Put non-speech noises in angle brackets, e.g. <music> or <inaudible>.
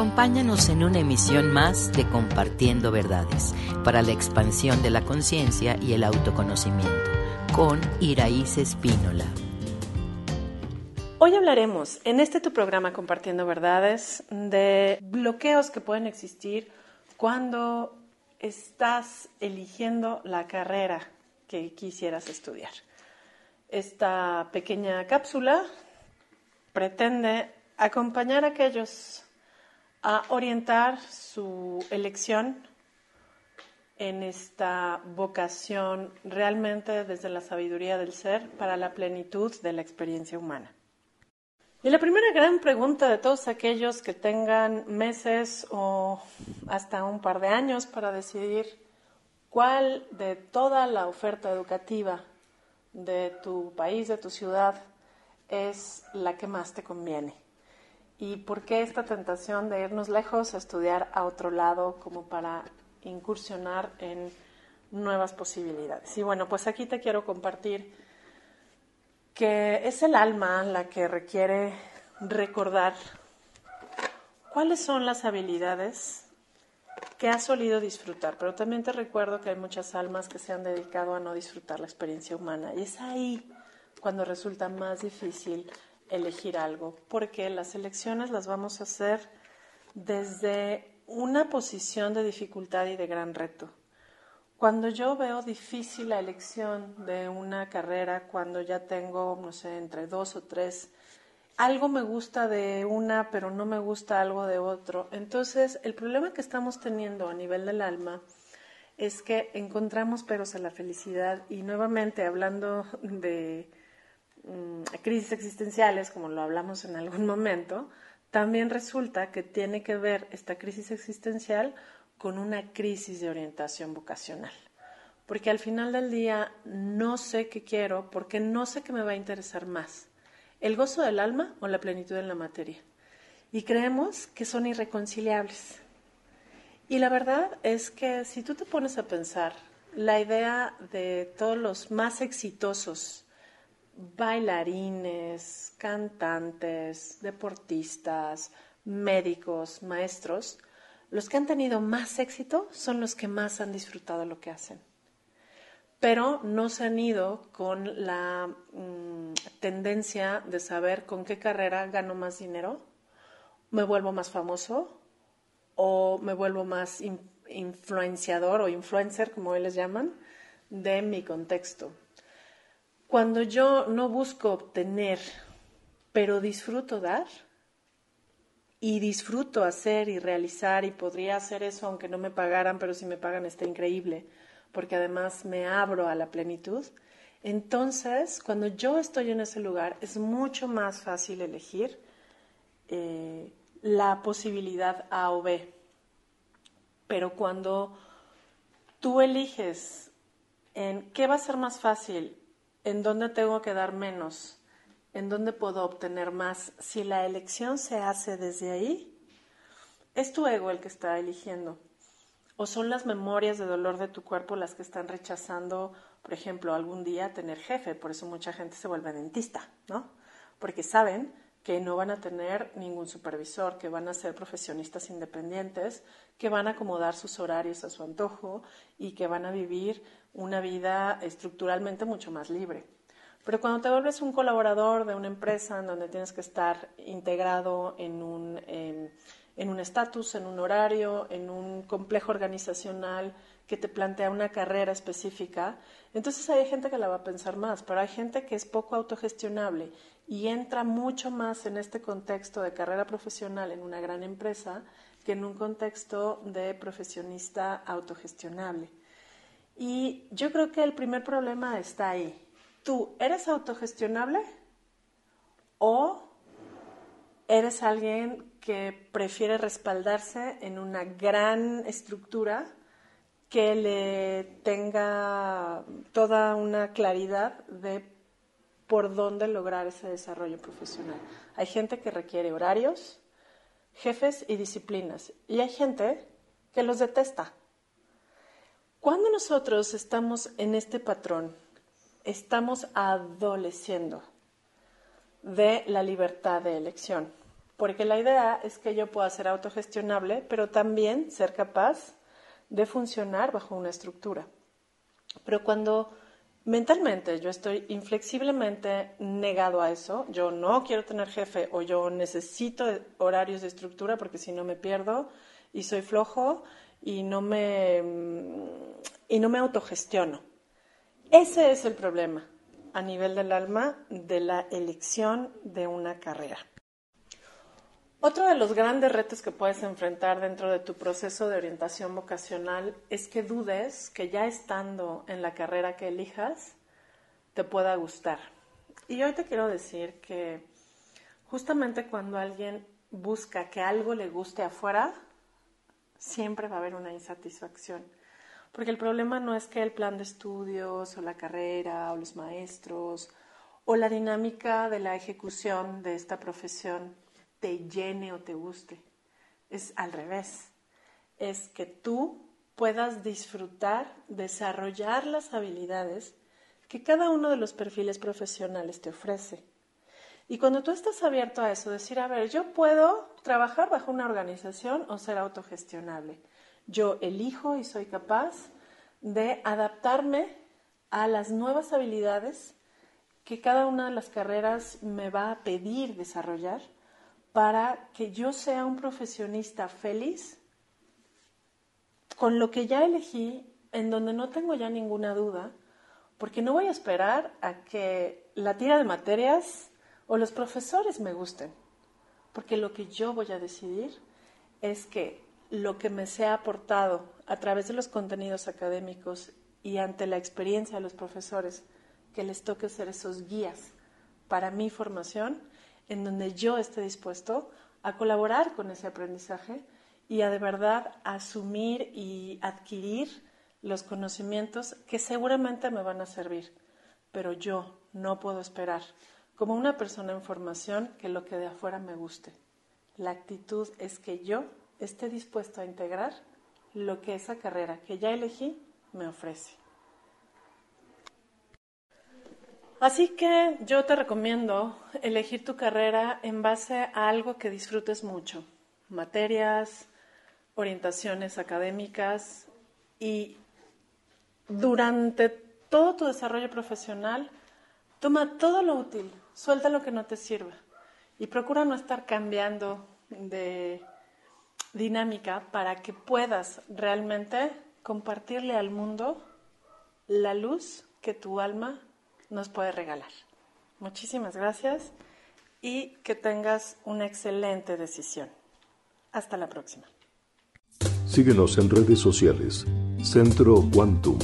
Acompáñanos en una emisión más de Compartiendo Verdades para la expansión de la conciencia y el autoconocimiento con Iraíz Espínola. Hoy hablaremos en este tu programa Compartiendo Verdades de bloqueos que pueden existir cuando estás eligiendo la carrera que quisieras estudiar. Esta pequeña cápsula pretende acompañar a aquellos a orientar su elección en esta vocación realmente desde la sabiduría del ser para la plenitud de la experiencia humana. Y la primera gran pregunta de todos aquellos que tengan meses o hasta un par de años para decidir cuál de toda la oferta educativa de tu país, de tu ciudad, es la que más te conviene. ¿Y por qué esta tentación de irnos lejos a estudiar a otro lado como para incursionar en nuevas posibilidades? Y bueno, pues aquí te quiero compartir que es el alma la que requiere recordar cuáles son las habilidades que has solido disfrutar, pero también te recuerdo que hay muchas almas que se han dedicado a no disfrutar la experiencia humana y es ahí cuando resulta más difícil elegir algo, porque las elecciones las vamos a hacer desde una posición de dificultad y de gran reto. Cuando yo veo difícil la elección de una carrera, cuando ya tengo, no sé, entre dos o tres, algo me gusta de una, pero no me gusta algo de otro. Entonces, el problema que estamos teniendo a nivel del alma es que encontramos peros a la felicidad y nuevamente hablando de Mm, crisis existenciales, como lo hablamos en algún <laughs> momento, también resulta que tiene que ver esta crisis existencial con una crisis de orientación vocacional. Porque al final del día no sé qué quiero porque no sé qué me va a interesar más, el gozo del alma o la plenitud en la materia. Y creemos que son irreconciliables. Y la verdad es que si tú te pones a pensar, la idea de todos los más exitosos bailarines, cantantes, deportistas, médicos, maestros, los que han tenido más éxito son los que más han disfrutado lo que hacen. Pero no se han ido con la mm, tendencia de saber con qué carrera gano más dinero, me vuelvo más famoso o me vuelvo más influenciador o influencer, como ellos llaman, de mi contexto. Cuando yo no busco obtener, pero disfruto dar, y disfruto hacer y realizar, y podría hacer eso aunque no me pagaran, pero si me pagan está increíble, porque además me abro a la plenitud, entonces cuando yo estoy en ese lugar es mucho más fácil elegir eh, la posibilidad A o B. Pero cuando tú eliges en qué va a ser más fácil, en dónde tengo que dar menos, en dónde puedo obtener más. Si la elección se hace desde ahí, es tu ego el que está eligiendo. O son las memorias de dolor de tu cuerpo las que están rechazando, por ejemplo, algún día tener jefe. Por eso mucha gente se vuelve dentista, ¿no? Porque saben que no van a tener ningún supervisor, que van a ser profesionistas independientes, que van a acomodar sus horarios a su antojo y que van a vivir una vida estructuralmente mucho más libre. Pero cuando te vuelves un colaborador de una empresa en donde tienes que estar integrado en un en un estatus, en un horario, en un complejo organizacional que te plantea una carrera específica, entonces hay gente que la va a pensar más, pero hay gente que es poco autogestionable y entra mucho más en este contexto de carrera profesional en una gran empresa que en un contexto de profesionista autogestionable. Y yo creo que el primer problema está ahí. ¿Tú eres autogestionable o eres alguien que prefiere respaldarse en una gran estructura que le tenga toda una claridad de por dónde lograr ese desarrollo profesional? Hay gente que requiere horarios, jefes y disciplinas, y hay gente que los detesta cuando nosotros estamos en este patrón, estamos adoleciendo de la libertad de elección. porque la idea es que yo pueda ser autogestionable, pero también ser capaz de funcionar bajo una estructura. Pero cuando mentalmente yo estoy inflexiblemente negado a eso, yo no quiero tener jefe o yo necesito horarios de estructura porque si no me pierdo y soy flojo y no me, y no me autogestiono. Ese es el problema a nivel del alma de la elección de una carrera. Otro de los grandes retos que puedes enfrentar dentro de tu proceso de orientación vocacional es que dudes que ya estando en la carrera que elijas te pueda gustar. Y hoy te quiero decir que justamente cuando alguien busca que algo le guste afuera, siempre va a haber una insatisfacción. Porque el problema no es que el plan de estudios o la carrera o los maestros o la dinámica de la ejecución de esta profesión te llene o te guste. Es al revés. Es que tú puedas disfrutar, desarrollar las habilidades que cada uno de los perfiles profesionales te ofrece. Y cuando tú estás abierto a eso, decir, a ver, yo puedo trabajar bajo una organización o ser autogestionable. Yo elijo y soy capaz de adaptarme a las nuevas habilidades que cada una de las carreras me va a pedir desarrollar para que yo sea un profesionista feliz con lo que ya elegí, en donde no tengo ya ninguna duda, porque no voy a esperar a que la tira de materias o los profesores me gusten, porque lo que yo voy a decidir es que lo que me sea aportado a través de los contenidos académicos y ante la experiencia de los profesores, que les toque ser esos guías para mi formación, en donde yo esté dispuesto a colaborar con ese aprendizaje y a de verdad asumir y adquirir los conocimientos que seguramente me van a servir. Pero yo no puedo esperar, como una persona en formación, que lo que de afuera me guste. La actitud es que yo esté dispuesto a integrar lo que esa carrera que ya elegí me ofrece. Así que yo te recomiendo elegir tu carrera en base a algo que disfrutes mucho, materias, orientaciones académicas y durante todo tu desarrollo profesional, toma todo lo útil, suelta lo que no te sirva y procura no estar cambiando de dinámica para que puedas realmente compartirle al mundo la luz que tu alma nos puede regalar. Muchísimas gracias y que tengas una excelente decisión. Hasta la próxima. Síguenos en redes sociales. Centro Quantum.